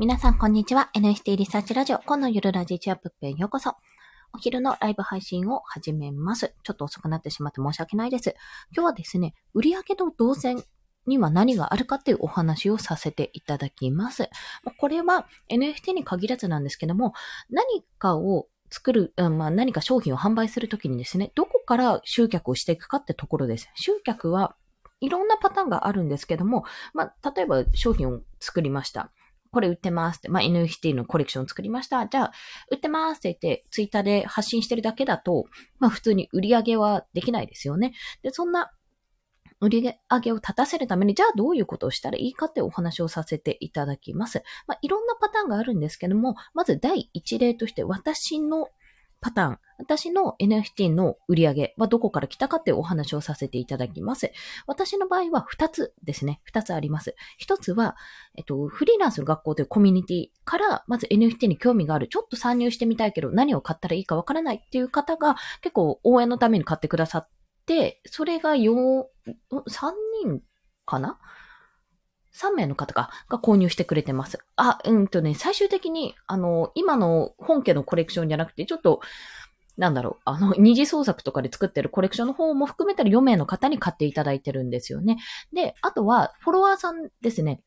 皆さん、こんにちは。NFT リサーチラジオ、今のゆるラジチアップへようこそ。お昼のライブ配信を始めます。ちょっと遅くなってしまって申し訳ないです。今日はですね、売上の動線には何があるかっていうお話をさせていただきます。これは NFT に限らずなんですけども、何かを作る、うん、まあ何か商品を販売するときにですね、どこから集客をしていくかってところです。集客はいろんなパターンがあるんですけども、まあ、例えば商品を作りました。これ売ってますって、まあ、NFT のコレクション作りました。じゃあ、売ってますって言って、ツイッターで発信してるだけだと、まあ、普通に売り上げはできないですよね。で、そんな売り上げを立たせるために、じゃあどういうことをしたらいいかってお話をさせていただきます。まあ、いろんなパターンがあるんですけども、まず第一例として私のパターン、私の NFT の売り上げはどこから来たかってお話をさせていただきます。私の場合は2つですね。2つあります。1つは、えっと、フリーランスの学校というコミュニティから、まず NFT に興味がある、ちょっと参入してみたいけど、何を買ったらいいかわからないっていう方が結構応援のために買ってくださって、それが4、3人かな3名の方がが購入してくれてます。あ、うんとね、最終的に、あの、今の本家のコレクションじゃなくて、ちょっと、なんだろう、あの、二次創作とかで作ってるコレクションの方も含めたら4名の方に買っていただいてるんですよね。で、あとは、フォロワーさんですね。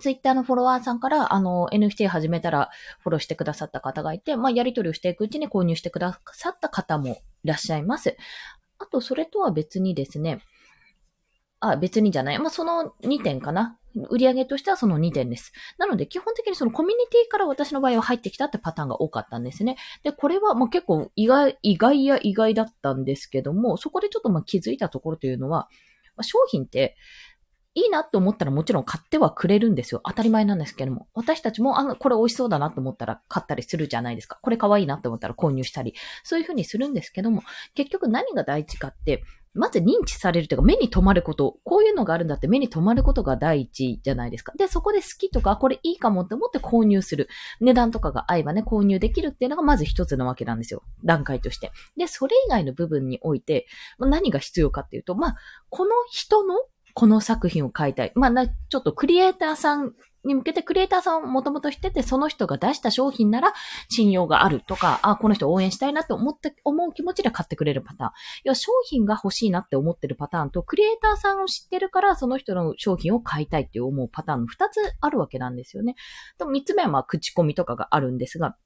ツイッターのフォロワーさんから、あの、NFT 始めたらフォローしてくださった方がいて、まあ、やり取りをしていくうちに購入してくださった方もいらっしゃいます。あと、それとは別にですね、あ、別にじゃない。まあ、その2点かな。売上としてはその2点です。なので、基本的にそのコミュニティから私の場合は入ってきたってパターンが多かったんですね。で、これはまあ結構意外、意外や意外だったんですけども、そこでちょっとまあ気づいたところというのは、まあ、商品っていいなって思ったらもちろん買ってはくれるんですよ。当たり前なんですけども。私たちも、あの、これ美味しそうだなと思ったら買ったりするじゃないですか。これ可愛いなって思ったら購入したり。そういうふうにするんですけども、結局何が大事かって、まず認知されるというか目に留まること、こういうのがあるんだって目に留まることが第一じゃないですか。で、そこで好きとか、これいいかもって思って購入する。値段とかが合えばね、購入できるっていうのがまず一つなわけなんですよ。段階として。で、それ以外の部分において、何が必要かっていうと、まあ、この人のこの作品を買いたい。まあ、ちょっとクリエイターさんに向けてクリエイターさんをもともとしてて、その人が出した商品なら信用があるとか、あ、この人応援したいなって思って、思う気持ちで買ってくれるパターン。要は商品が欲しいなって思ってるパターンと、クリエイターさんを知ってるからその人の商品を買いたいって思うパターンの二つあるわけなんですよね。でも三つ目はまあ口コミとかがあるんですが、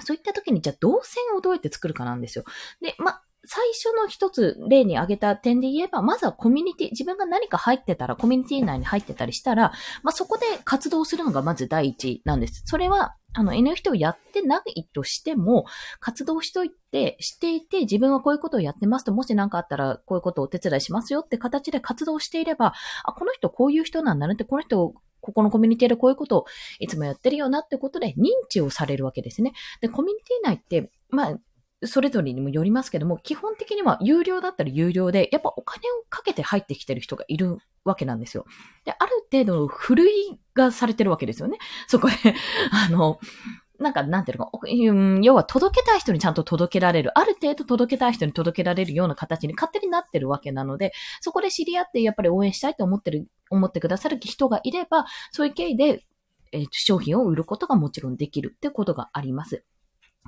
そういった時にじゃあ動線をどうやって作るかなんですよ。で、ま、最初の一つ例に挙げた点で言えば、まずはコミュニティ、自分が何か入ってたら、コミュニティ内に入ってたりしたら、まあ、そこで活動するのがまず第一なんです。それは、あの、NFT をやってないとしても、活動しといて、していて、自分はこういうことをやってますと、もし何かあったら、こういうことをお手伝いしますよって形で活動していれば、あ、この人こういう人なんだねって、この人ここのコミュニティでこういうことをいつもやってるよなってことで認知をされるわけですね。で、コミュニティ内って、まあ、それぞれにもよりますけども、基本的には有料だったら有料で、やっぱお金をかけて入ってきてる人がいるわけなんですよ。で、ある程度のふるいがされてるわけですよね。そこで、あの、なんか、なんていうのか、要は届けたい人にちゃんと届けられる。ある程度届けたい人に届けられるような形に勝手になってるわけなので、そこで知り合ってやっぱり応援したいと思ってる、思ってくださる人がいれば、そういう経緯で、えー、商品を売ることがもちろんできるってことがあります。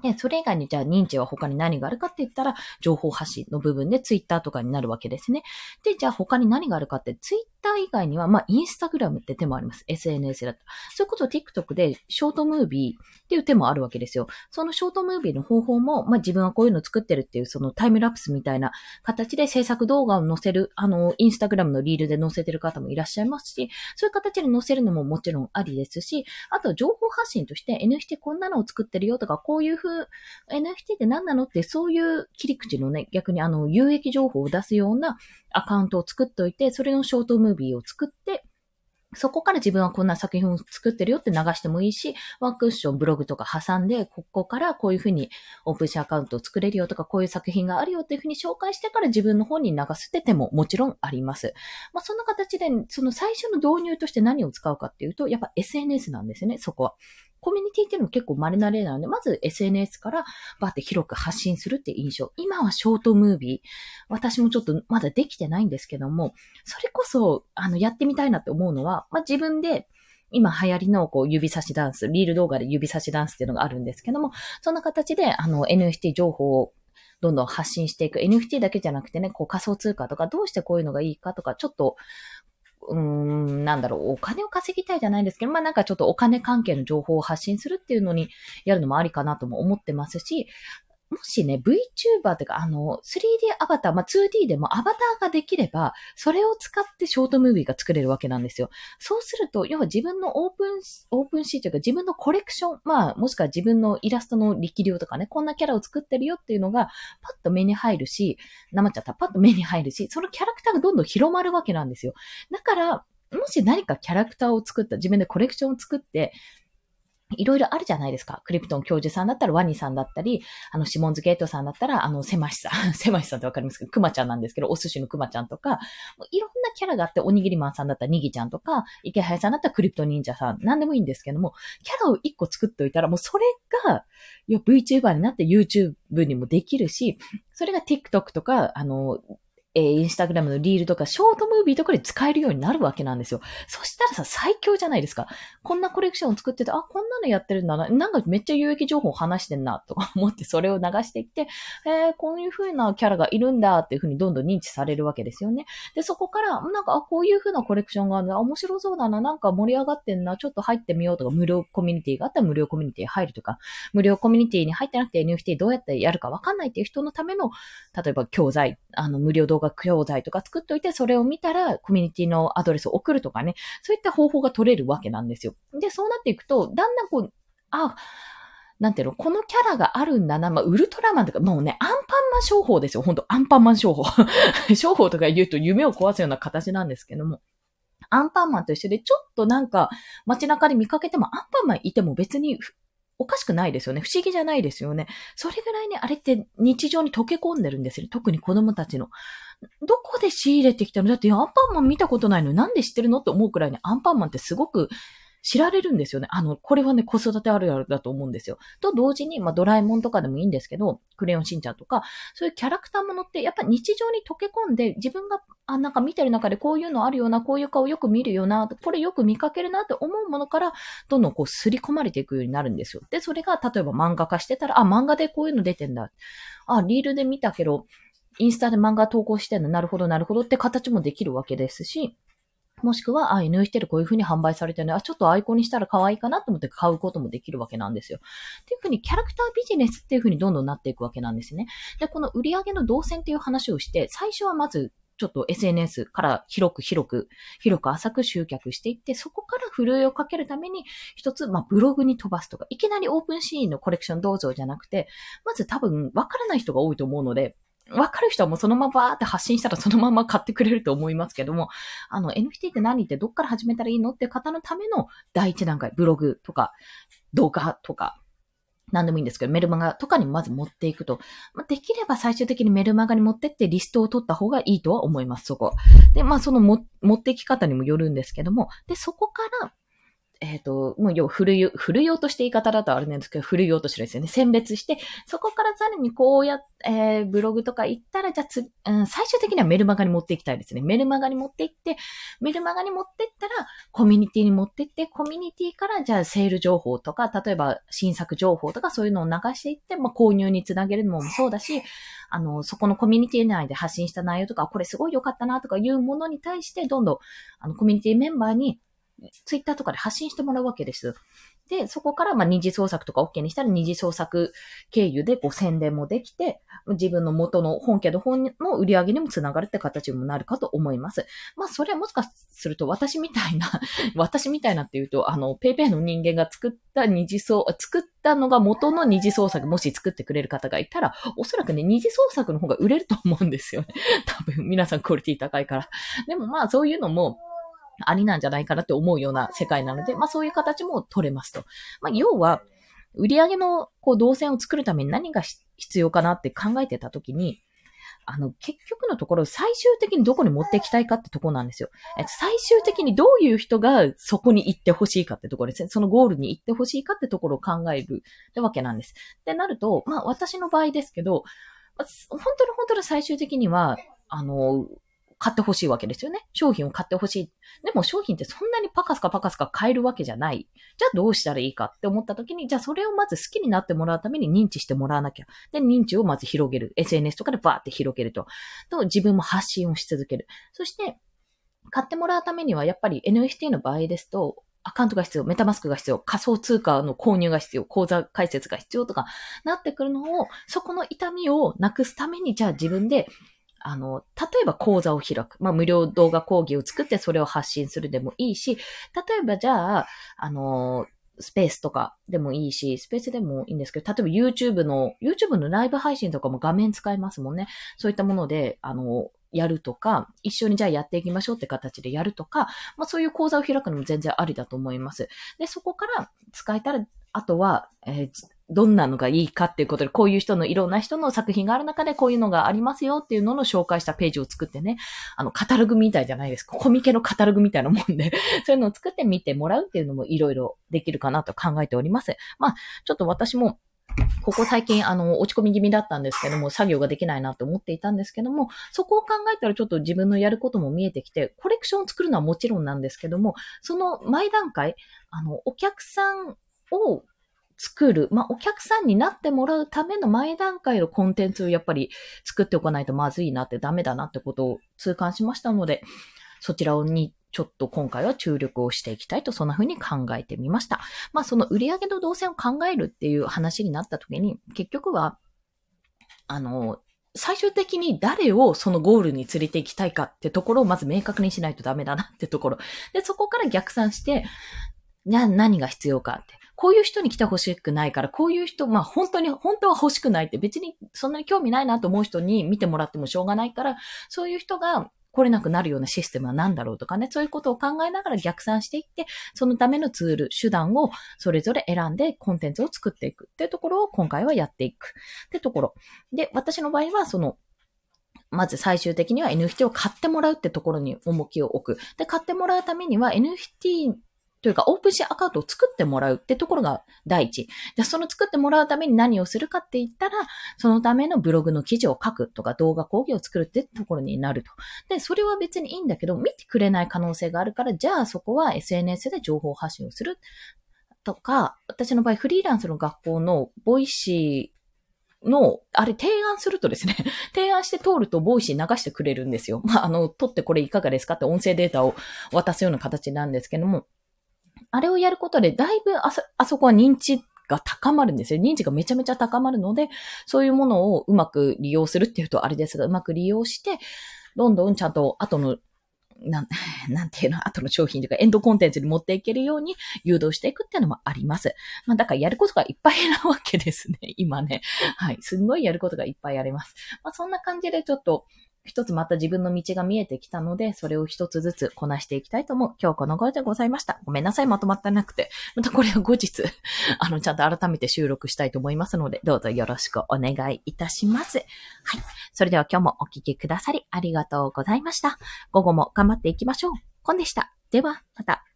で、それ以外にじゃあ認知は他に何があるかって言ったら、情報発信の部分でツイッターとかになるわけですね。で、じゃあ他に何があるかって、ツイッター以外には、まあ、インスタグラムって手もあります。SNS だと。そういうことを TikTok でショートムービーっていう手もあるわけですよ。そのショートムービーの方法も、まあ、自分はこういうの作ってるっていう、そのタイムラプスみたいな形で制作動画を載せる、あの、インスタグラムのリールで載せてる方もいらっしゃいますし、そういう形で載せるのももちろんありですし、あと情報発信として NFT こんなのを作ってるよとか、こういう NFT って何なの？って、そういう切り口のね、逆にあの、有益情報を出すようなアカウントを作っておいて、それのショートムービーを作って、そこから自分はこんな作品を作ってるよって流してもいいし、ワンクッション、ブログとか挟んで、ここからこういうふうにオープンシーアカウントを作れるよとか、こういう作品があるよっていうふうに紹介してから自分の方に流すって手ももちろんあります。まあそんな形で、その最初の導入として何を使うかっていうと、やっぱ SNS なんですね、そこは。コミュニティっていうのも結構稀な例なので、まず SNS からバーって広く発信するって印象。今はショートムービー。私もちょっとまだできてないんですけども、それこそ、あの、やってみたいなって思うのは、まあ、自分で、今流行りのこう指差しダンス、リール動画で指差しダンスっていうのがあるんですけども、そんな形であの NFT 情報をどんどん発信していく。NFT だけじゃなくてね、こう仮想通貨とかどうしてこういうのがいいかとか、ちょっと、うーん、なんだろう、お金を稼ぎたいじゃないんですけど、まあなんかちょっとお金関係の情報を発信するっていうのにやるのもありかなとも思ってますし、もしね、VTuber っていうか、あの、3D アバター、まあ、2D でもアバターができれば、それを使ってショートムービーが作れるわけなんですよ。そうすると、要は自分のオープン、オープンシーというか自分のコレクション、まあ、もしくは自分のイラストの力量とかね、こんなキャラを作ってるよっていうのが、パッと目に入るし、生っちゃったパッと目に入るし、そのキャラクターがどんどん広まるわけなんですよ。だから、もし何かキャラクターを作った、自分でコレクションを作って、いろいろあるじゃないですか。クリプトン教授さんだったらワニさんだったり、あの、シモンズゲートさんだったら、あの、セマシさん、セマシさんってわかりますけど、クマちゃんなんですけど、お寿司のクマちゃんとか、いろんなキャラがあって、おにぎりマンさんだったらニギちゃんとか、池早さんだったらクリプト忍者さん、なんでもいいんですけども、キャラを一個作っておいたら、もうそれが、VTuber になって YouTube にもできるし、それが TikTok とか、あの、えー、インスタグラムのリールとか、ショートムービーとかで使えるようになるわけなんですよ。そしたらさ、最強じゃないですか。こんなコレクションを作ってて、あ、こんなのやってるんだな。なんかめっちゃ有益情報を話してんな、とか思ってそれを流していって、えー、こういう風なキャラがいるんだっていう風にどんどん認知されるわけですよね。で、そこから、なんか、あ、こういう風なコレクションがあるんだ。面白そうだな。なんか盛り上がってんな。ちょっと入ってみようとか、無料コミュニティがあったら無料コミュニティ入るとか、無料コミュニティに入ってなくて NFT どうやってやるかわかんないっていう人のための、例えば教材、あの、無料動画教材とか作っといて、それを見たらコミュニティのアドレスを送るとかね、そういった方法が取れるわけなんですよ。で、そうなっていくと、だんだんこう、あ、なんていうの、このキャラがあるんだな。まあ、ウルトラマンとか、もうね、アンパンマン商法ですよ。ほんと、アンパンマン商法。商法とか言うと夢を壊すような形なんですけども。アンパンマンと一緒で、ちょっとなんか、街中で見かけても、アンパンマンいても別におかしくないですよね。不思議じゃないですよね。それぐらいね、あれって日常に溶け込んでるんですよ。特に子供たちの。どこで仕入れてきたの？だってアンパンマン見たことないのになんで知ってるの？って思うくらいにアンパンマンってすごく知られるんですよね。あの、これはね、子育てあるあるだと思うんですよ。と同時に、まあ、ドラえもんとかでもいいんですけど、クレヨンしんちゃんとか、そういうキャラクターものって、やっぱ日常に溶け込んで、自分が、あ、なんか見てる中でこういうのあるような、こういう顔よく見るよな、これよく見かけるなって思うものから、どんどんこう、すり込まれていくようになるんですよ。で、それが、例えば漫画化してたら、あ、漫画でこういうの出てんだ。あ、リールで見たけど、インスタで漫画投稿してんの、なるほど、なるほどって形もできるわけですし、もしくは、あ、NFT でこういう風に販売されてるね。あ、ちょっとアイコンにしたら可愛いかなと思って買うこともできるわけなんですよ。っていう風にキャラクタービジネスっていう風にどんどんなっていくわけなんですね。で、この売り上げの動線っていう話をして、最初はまず、ちょっと SNS から広く広く、広く浅く集客していって、そこからふるいをかけるために、一つ、まあ、ブログに飛ばすとか、いきなりオープンシーンのコレクションどうぞじゃなくて、まず多分、わからない人が多いと思うので、わかる人はもうそのままバーって発信したらそのまま買ってくれると思いますけども、あの、NFT って何ってどっから始めたらいいのって方のための第一段階、ブログとか、動画とか、何でもいいんですけど、メルマガとかにまず持っていくと。まあ、できれば最終的にメルマガに持ってってリストを取った方がいいとは思います、そこ。で、まあそのも持っていき方にもよるんですけども、で、そこからえっ、ー、と、もう要、振るい、振るい落として言い方だとあれなんですけど、振るい落としてですよね。選別して、そこからさらにこうやって、えー、ブログとか行ったら、じゃあつ、うん、最終的にはメルマガに持っていきたいですね。メルマガに持って行って、メルマガに持ってったら、コミュニティに持って行って、コミュニティから、じゃあセール情報とか、例えば新作情報とかそういうのを流していって、まあ、購入につなげるのもそうだし、あの、そこのコミュニティ内で発信した内容とか、これすごい良かったなとかいうものに対して、どんどん、あの、コミュニティメンバーにツイッターとかで発信してもらうわけです。で、そこからまあ二次創作とか OK にしたら二次創作経由でこう宣伝もできて、自分の元の本家の本の売り上げにもつながるって形にもなるかと思います。まあそれはもしかすると私みたいな 私みたいなっていうと、あの、ペイペイの人間が作った二次創、作ったのが元の二次創作もし作ってくれる方がいたら、おそらくね、二次創作の方が売れると思うんですよね。多分皆さんクオリティ高いから。でもまあそういうのも、ありなんじゃないかなって思うような世界なので、まあそういう形も取れますと。まあ要は、売上のこう動線を作るために何が必要かなって考えてたときに、あの、結局のところ、最終的にどこに持っていきたいかってとこなんですよ。最終的にどういう人がそこに行ってほしいかってところですね。そのゴールに行ってほしいかってところを考えるってわけなんです。ってなると、まあ私の場合ですけど、本当に本当に最終的には、あの、買ってほしいわけですよね。商品を買ってほしい。でも商品ってそんなにパカスカパカスカ買えるわけじゃない。じゃあどうしたらいいかって思った時に、じゃあそれをまず好きになってもらうために認知してもらわなきゃ。で、認知をまず広げる。SNS とかでバーって広げると。と、自分も発信をし続ける。そして、買ってもらうためにはやっぱり NFT の場合ですと、アカウントが必要、メタマスクが必要、仮想通貨の購入が必要、口座開設が必要とかなってくるのを、そこの痛みをなくすために、じゃあ自分であの、例えば講座を開く。まあ、無料動画講義を作ってそれを発信するでもいいし、例えばじゃあ、あの、スペースとかでもいいし、スペースでもいいんですけど、例えば YouTube の、YouTube のライブ配信とかも画面使えますもんね。そういったもので、あの、やるとか、一緒にじゃあやっていきましょうって形でやるとか、まあそういう講座を開くのも全然ありだと思います。で、そこから使えたら、あとは、えー、どんなのがいいかっていうことで、こういう人のいろんな人の作品がある中でこういうのがありますよっていうのの紹介したページを作ってね、あの、カタログみたいじゃないですか。コミケのカタログみたいなもんで、そういうのを作って見てもらうっていうのもいろいろできるかなと考えております。まあ、ちょっと私もここ最近、あの、落ち込み気味だったんですけども、作業ができないなと思っていたんですけども、そこを考えたらちょっと自分のやることも見えてきて、コレクションを作るのはもちろんなんですけども、その前段階、あの、お客さんを作る、まあ、お客さんになってもらうための前段階のコンテンツをやっぱり作っておかないとまずいなってダメだなってことを痛感しましたので、そちらにちょっと今回は注力をしていきたいと、そんな風に考えてみました。まあ、その売り上げの動線を考えるっていう話になった時に、結局は、あの、最終的に誰をそのゴールに連れて行きたいかってところをまず明確にしないとダメだなってところ。で、そこから逆算して、じゃあ何が必要かって。こういう人に来てほしくないから、こういう人、まあ本当に、本当は欲しくないって別にそんなに興味ないなと思う人に見てもらってもしょうがないから、そういう人が来れなくなるようなシステムは何だろうとかね、そういうことを考えながら逆算していって、そのためのツール、手段をそれぞれ選んでコンテンツを作っていくっていうところを今回はやっていくってところ。で、私の場合はその、まず最終的には NFT を買ってもらうってところに重きを置く。で、買ってもらうためには NFT というか、オープンシーアカウントを作ってもらうってところが第一。で、その作ってもらうために何をするかって言ったら、そのためのブログの記事を書くとか動画講義を作るってところになると。で、それは別にいいんだけど、見てくれない可能性があるから、じゃあそこは SNS で情報発信をするとか、私の場合フリーランスの学校のボイシーの、あれ提案するとですね、提案して通ると Voicy 流してくれるんですよ。まあ、あの、撮ってこれいかがですかって音声データを渡すような形なんですけども、あれをやることで、だいぶあそ、あそこは認知が高まるんですよ。認知がめちゃめちゃ高まるので、そういうものをうまく利用するっていうとあれですが、うまく利用して、どんどんちゃんと後の、なん、なんていうの、後の商品というかエンドコンテンツに持っていけるように誘導していくっていうのもあります。まあだからやることがいっぱいなわけですね、今ね。はい。すんごいやることがいっぱいあります。まあそんな感じでちょっと、一つまた自分の道が見えてきたので、それを一つずつこなしていきたいと思う。今日この頃でございました。ごめんなさい、まとまってなくて。またこれを後日、あの、ちゃんと改めて収録したいと思いますので、どうぞよろしくお願いいたします。はい。それでは今日もお聴きくださりありがとうございました。午後も頑張っていきましょう。コンでした。では、また。